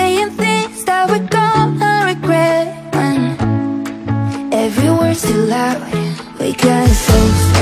saying things that we're gonna regret. When every word's too loud, we gotta slow.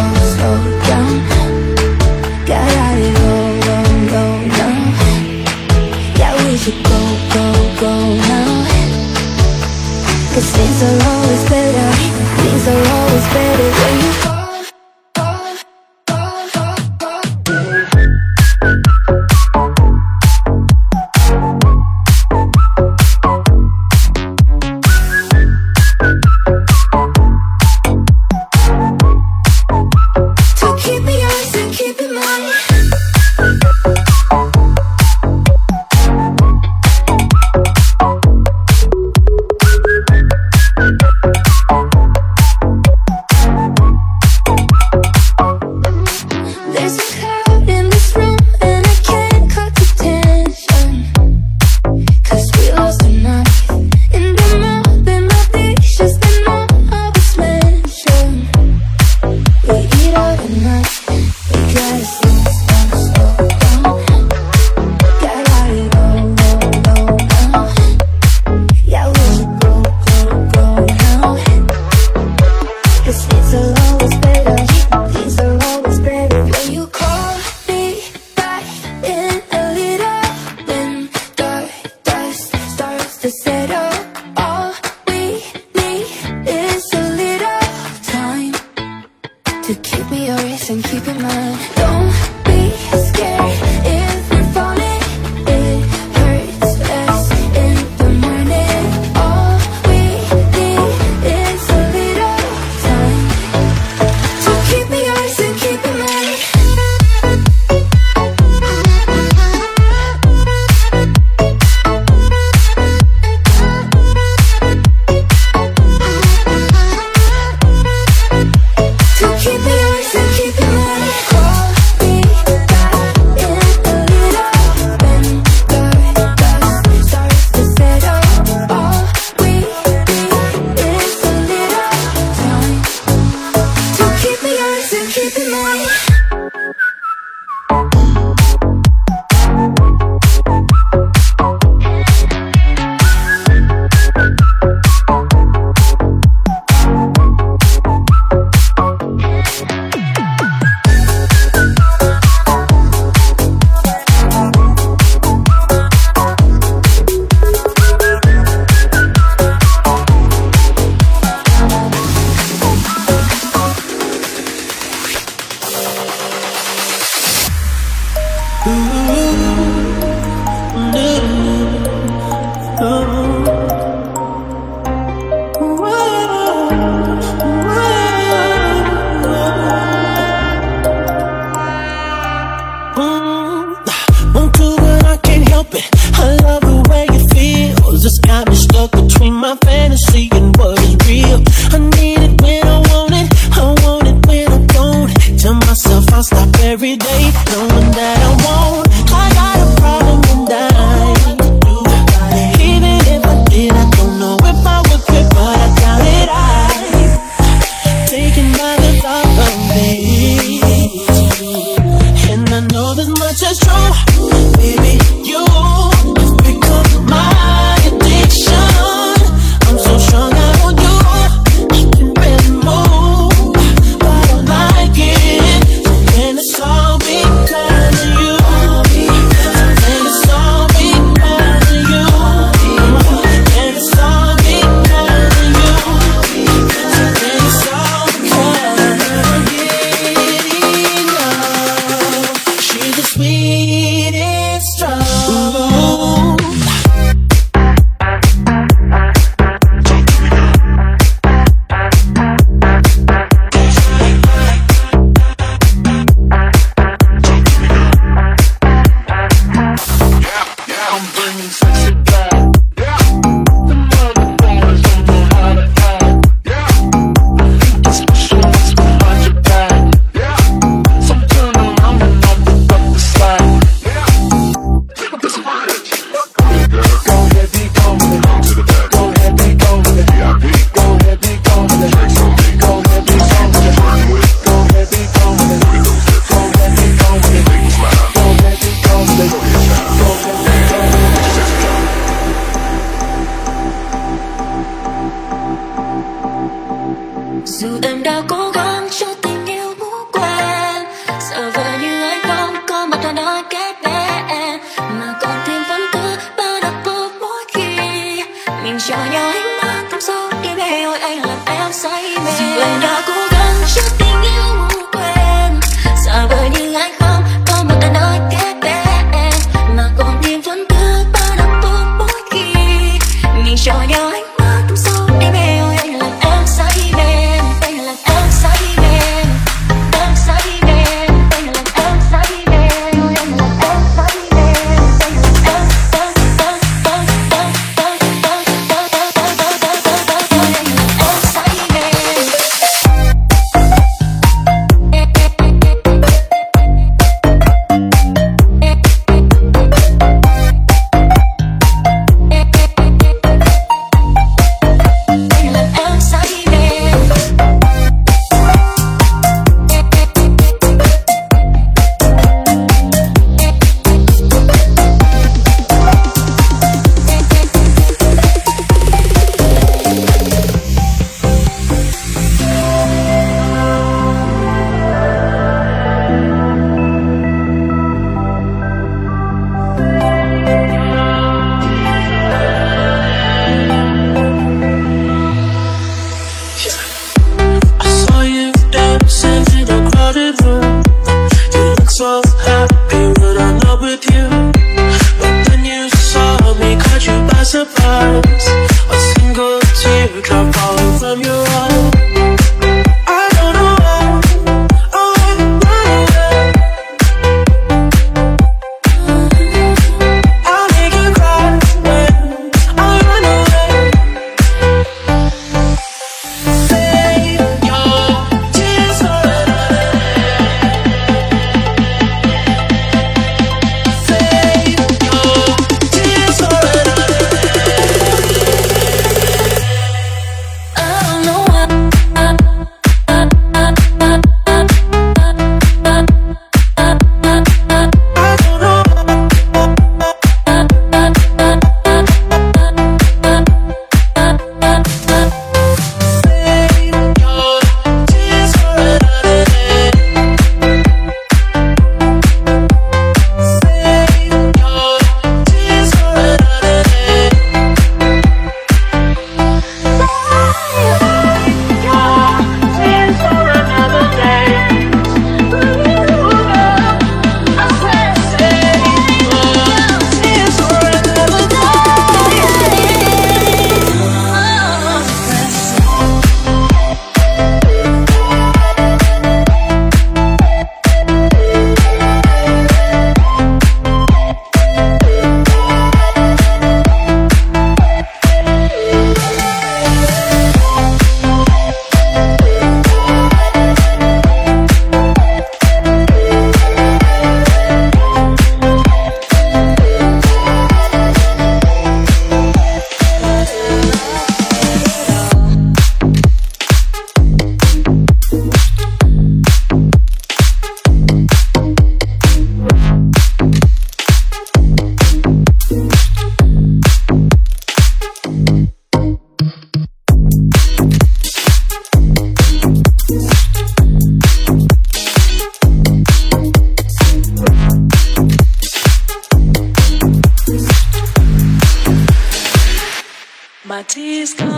tears come.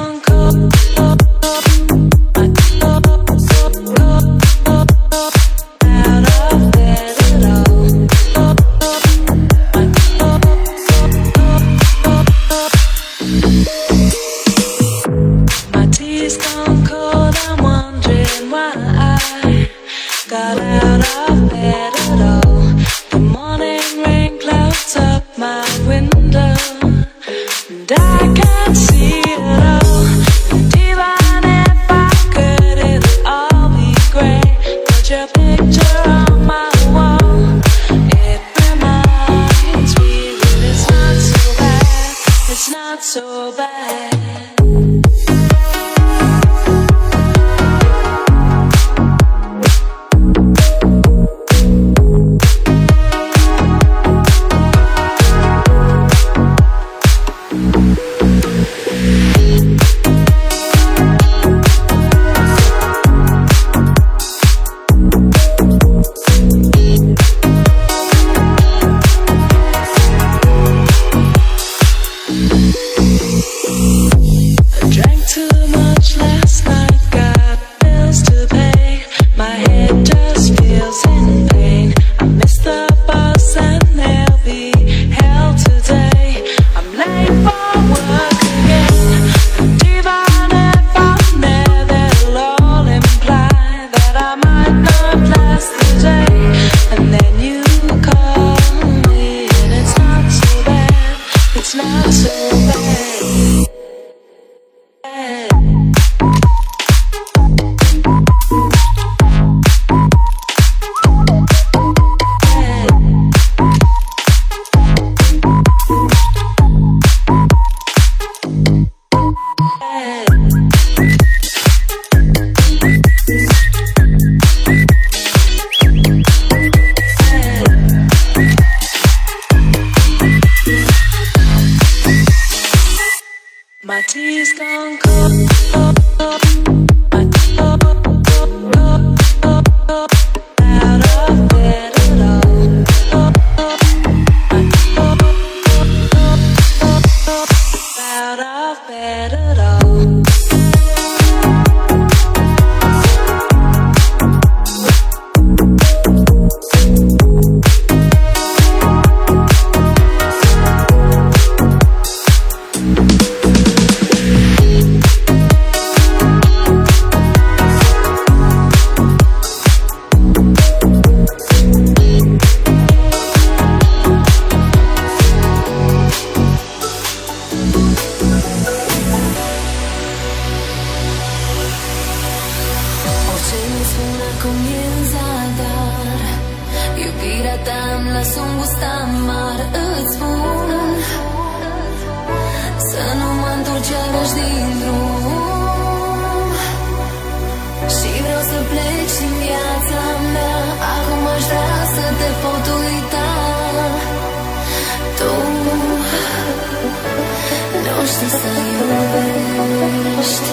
Nu știi să iubești